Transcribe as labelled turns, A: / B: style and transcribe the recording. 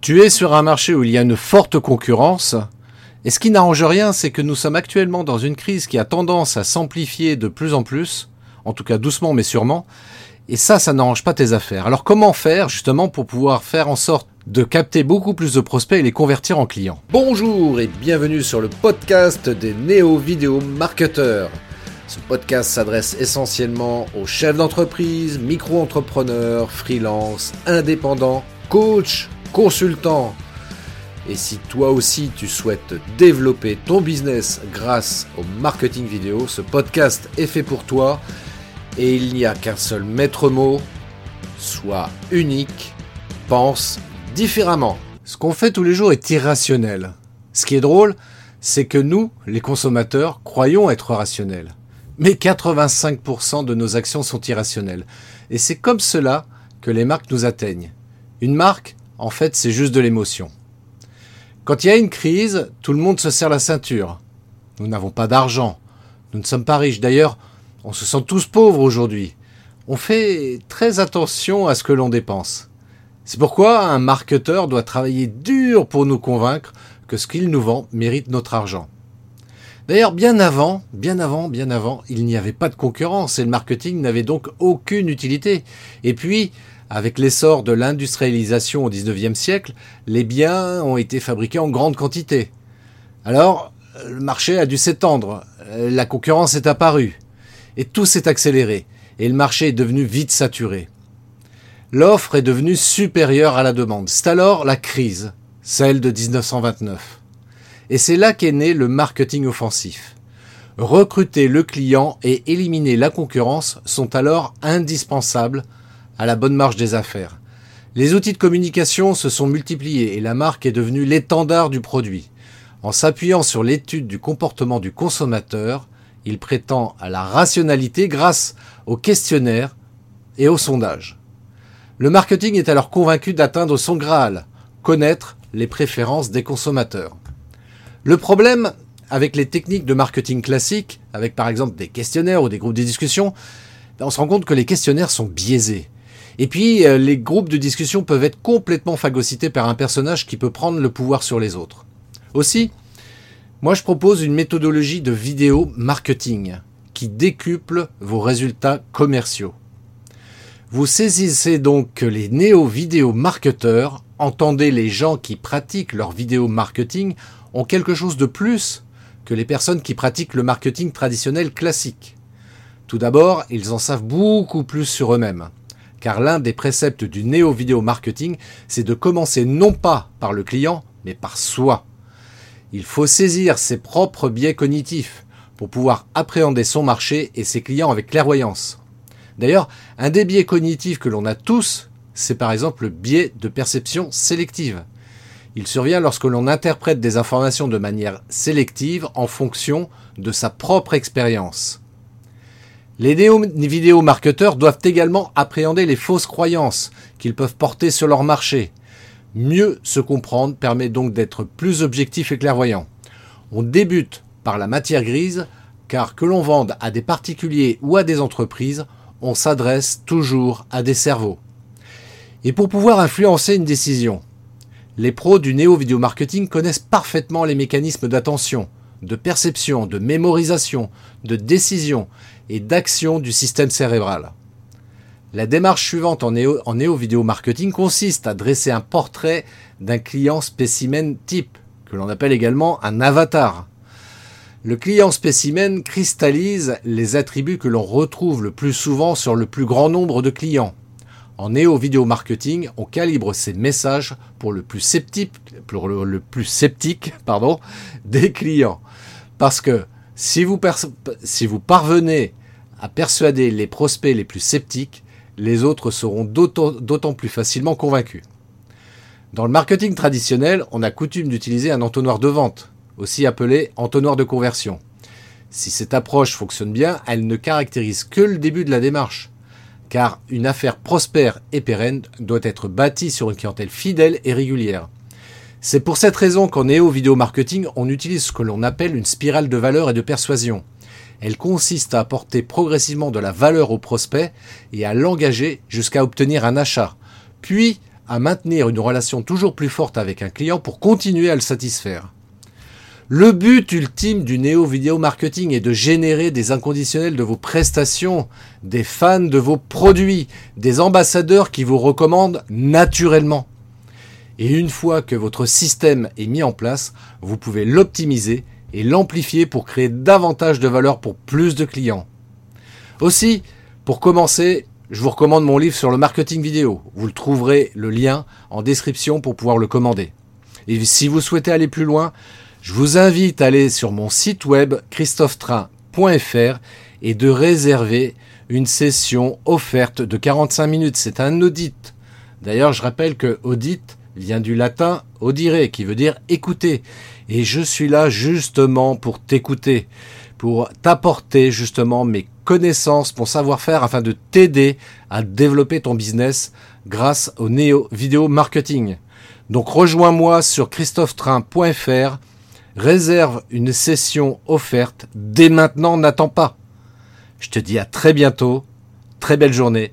A: Tu es sur un marché où il y a une forte concurrence, et ce qui n'arrange rien, c'est que nous sommes actuellement dans une crise qui a tendance à s'amplifier de plus en plus, en tout cas doucement mais sûrement, et ça, ça n'arrange pas tes affaires. Alors comment faire justement pour pouvoir faire en sorte de capter beaucoup plus de prospects et les convertir en clients? Bonjour et bienvenue sur le podcast des néo-vidéo marketeurs. Ce podcast s'adresse essentiellement aux chefs d'entreprise, micro-entrepreneurs, freelance, indépendants, coachs, consultant. Et si toi aussi tu souhaites développer ton business grâce au marketing vidéo, ce podcast est fait pour toi. Et il n'y a qu'un seul maître mot, sois unique, pense différemment. Ce qu'on fait tous les jours est irrationnel. Ce qui est drôle, c'est que nous, les consommateurs, croyons être rationnels. Mais 85% de nos actions sont irrationnelles. Et c'est comme cela que les marques nous atteignent. Une marque, en fait, c'est juste de l'émotion. Quand il y a une crise, tout le monde se serre la ceinture. Nous n'avons pas d'argent. Nous ne sommes pas riches. D'ailleurs, on se sent tous pauvres aujourd'hui. On fait très attention à ce que l'on dépense. C'est pourquoi un marketeur doit travailler dur pour nous convaincre que ce qu'il nous vend mérite notre argent. D'ailleurs, bien avant, bien avant, bien avant, il n'y avait pas de concurrence et le marketing n'avait donc aucune utilité. Et puis, avec l'essor de l'industrialisation au XIXe siècle, les biens ont été fabriqués en grande quantité. Alors, le marché a dû s'étendre, la concurrence est apparue, et tout s'est accéléré, et le marché est devenu vite saturé. L'offre est devenue supérieure à la demande. C'est alors la crise, celle de 1929. Et c'est là qu'est né le marketing offensif. Recruter le client et éliminer la concurrence sont alors indispensables à la bonne marge des affaires. Les outils de communication se sont multipliés et la marque est devenue l'étendard du produit. En s'appuyant sur l'étude du comportement du consommateur, il prétend à la rationalité grâce aux questionnaires et aux sondages. Le marketing est alors convaincu d'atteindre son Graal, connaître les préférences des consommateurs. Le problème avec les techniques de marketing classiques, avec par exemple des questionnaires ou des groupes de discussion, on se rend compte que les questionnaires sont biaisés. Et puis, euh, les groupes de discussion peuvent être complètement phagocytés par un personnage qui peut prendre le pouvoir sur les autres. Aussi, moi je propose une méthodologie de vidéo marketing qui décuple vos résultats commerciaux. Vous saisissez donc que les néo-vidéo marketeurs, entendez les gens qui pratiquent leur vidéo marketing, ont quelque chose de plus que les personnes qui pratiquent le marketing traditionnel classique. Tout d'abord, ils en savent beaucoup plus sur eux-mêmes car l'un des préceptes du néo-vidéo marketing, c'est de commencer non pas par le client, mais par soi. Il faut saisir ses propres biais cognitifs pour pouvoir appréhender son marché et ses clients avec clairvoyance. D'ailleurs, un des biais cognitifs que l'on a tous, c'est par exemple le biais de perception sélective. Il survient lorsque l'on interprète des informations de manière sélective en fonction de sa propre expérience. Les néo-vidéo marketeurs doivent également appréhender les fausses croyances qu'ils peuvent porter sur leur marché. Mieux se comprendre permet donc d'être plus objectif et clairvoyant. On débute par la matière grise, car que l'on vende à des particuliers ou à des entreprises, on s'adresse toujours à des cerveaux. Et pour pouvoir influencer une décision, les pros du néo-vidéo marketing connaissent parfaitement les mécanismes d'attention, de perception, de mémorisation, de décision et d'action du système cérébral. La démarche suivante en néo, en néo vidéo marketing consiste à dresser un portrait d'un client spécimen type, que l'on appelle également un avatar. Le client spécimen cristallise les attributs que l'on retrouve le plus souvent sur le plus grand nombre de clients. En néo vidéo marketing, on calibre ces messages pour le plus sceptique, pour le, plus sceptique pardon, des clients. Parce que si vous, parvenez à persuader les prospects les plus sceptiques, les autres seront d'autant plus facilement convaincus. Dans le marketing traditionnel, on a coutume d'utiliser un entonnoir de vente, aussi appelé entonnoir de conversion. Si cette approche fonctionne bien, elle ne caractérise que le début de la démarche, car une affaire prospère et pérenne doit être bâtie sur une clientèle fidèle et régulière. C'est pour cette raison qu'en néo vidéo marketing, on utilise ce que l'on appelle une spirale de valeur et de persuasion. Elle consiste à apporter progressivement de la valeur au prospect et à l'engager jusqu'à obtenir un achat, puis à maintenir une relation toujours plus forte avec un client pour continuer à le satisfaire. Le but ultime du néo vidéo marketing est de générer des inconditionnels de vos prestations, des fans de vos produits, des ambassadeurs qui vous recommandent naturellement. Et une fois que votre système est mis en place, vous pouvez l'optimiser et l'amplifier pour créer davantage de valeur pour plus de clients. Aussi, pour commencer, je vous recommande mon livre sur le marketing vidéo. Vous le trouverez le lien en description pour pouvoir le commander. Et si vous souhaitez aller plus loin, je vous invite à aller sur mon site web christophetrain.fr et de réserver une session offerte de 45 minutes. C'est un audit. D'ailleurs, je rappelle que audit vient du latin audire, qui veut dire écouter. Et je suis là justement pour t'écouter, pour t'apporter justement mes connaissances, mon savoir-faire, afin de t'aider à développer ton business grâce au néo vidéo marketing. Donc rejoins-moi sur christophetrain.fr, réserve une session offerte dès maintenant, n'attends pas. Je te dis à très bientôt, très belle journée